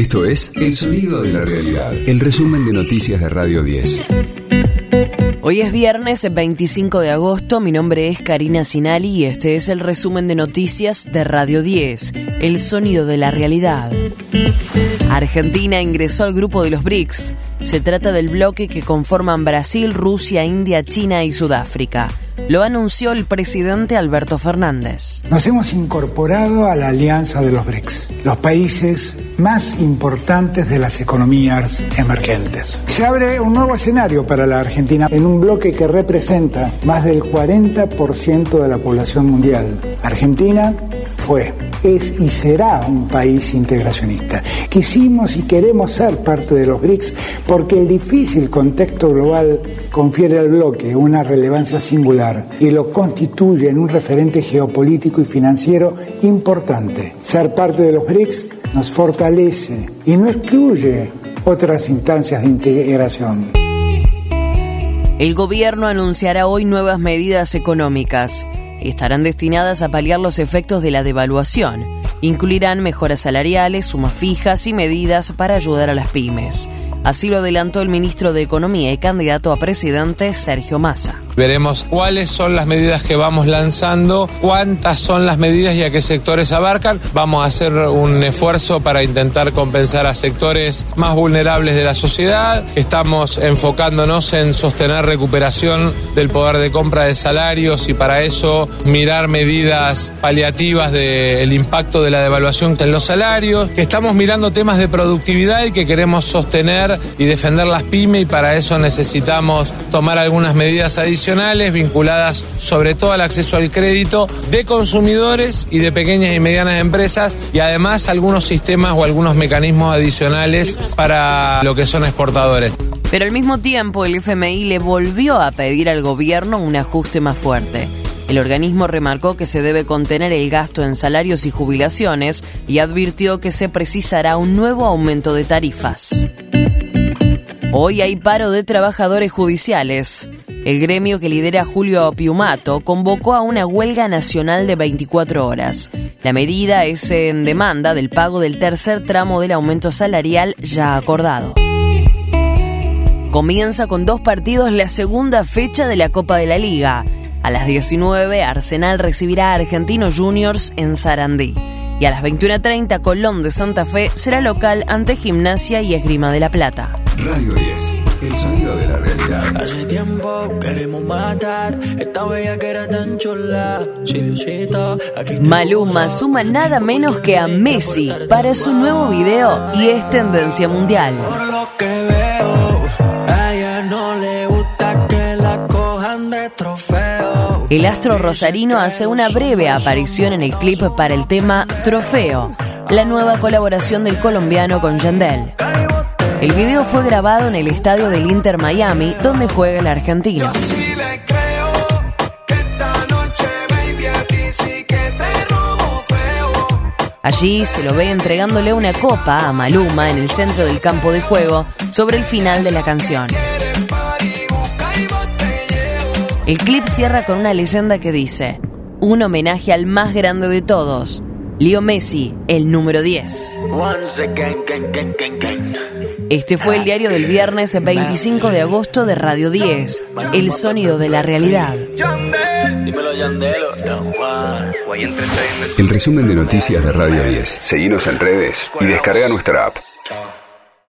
Esto es El Sonido de la Realidad, el resumen de noticias de Radio 10. Hoy es viernes 25 de agosto, mi nombre es Karina Sinali y este es el resumen de noticias de Radio 10, El Sonido de la Realidad. Argentina ingresó al grupo de los BRICS. Se trata del bloque que conforman Brasil, Rusia, India, China y Sudáfrica. Lo anunció el presidente Alberto Fernández. Nos hemos incorporado a la alianza de los BRICS, los países más importantes de las economías emergentes. Se abre un nuevo escenario para la Argentina en un bloque que representa más del 40% de la población mundial. Argentina fue, es y será un país integracionista. Quisimos y queremos ser parte de los BRICS porque el difícil contexto global confiere al bloque una relevancia singular y lo constituye en un referente geopolítico y financiero importante. Ser parte de los BRICS nos fortalece y no excluye otras instancias de integración. El gobierno anunciará hoy nuevas medidas económicas. Estarán destinadas a paliar los efectos de la devaluación. Incluirán mejoras salariales, sumas fijas y medidas para ayudar a las pymes. Así lo adelantó el ministro de Economía y candidato a presidente Sergio Massa. Veremos cuáles son las medidas que vamos lanzando, cuántas son las medidas y a qué sectores abarcan. Vamos a hacer un esfuerzo para intentar compensar a sectores más vulnerables de la sociedad. Estamos enfocándonos en sostener recuperación del poder de compra de salarios y para eso mirar medidas paliativas del impacto de la devaluación en los salarios. Estamos mirando temas de productividad y que queremos sostener y defender las pymes y para eso necesitamos tomar algunas medidas adicionales vinculadas sobre todo al acceso al crédito de consumidores y de pequeñas y medianas empresas y además algunos sistemas o algunos mecanismos adicionales para lo que son exportadores. Pero al mismo tiempo el FMI le volvió a pedir al gobierno un ajuste más fuerte. El organismo remarcó que se debe contener el gasto en salarios y jubilaciones y advirtió que se precisará un nuevo aumento de tarifas. Hoy hay paro de trabajadores judiciales. El gremio que lidera Julio Piumato convocó a una huelga nacional de 24 horas. La medida es en demanda del pago del tercer tramo del aumento salarial ya acordado. Comienza con dos partidos la segunda fecha de la Copa de la Liga. A las 19, Arsenal recibirá a Argentinos Juniors en Sarandí. Y a las 21.30, Colón de Santa Fe será local ante Gimnasia y Esgrima de la Plata. Radio 10, el sonido de la realidad. Hace tiempo queremos matar esta bella que era tan chula. Si Diosito, aquí te Maluma suma nada menos que a Messi para su nuevo video y es tendencia mundial. Por lo que veo, a ella no le gusta que la cojan de trofeo. El astro rosarino hace una breve aparición en el clip para el tema Trofeo, la nueva colaboración del colombiano con Yandel. El video fue grabado en el estadio del Inter Miami, donde juega el argentino. Allí se lo ve entregándole una copa a Maluma en el centro del campo de juego sobre el final de la canción. El clip cierra con una leyenda que dice, un homenaje al más grande de todos, Leo Messi, el número 10. Once again, gang, gang, gang, gang. Este fue el diario del viernes 25 de agosto de Radio 10, El Sonido de la Realidad. El resumen de noticias de Radio 10. Seguimos en redes y descarga nuestra app.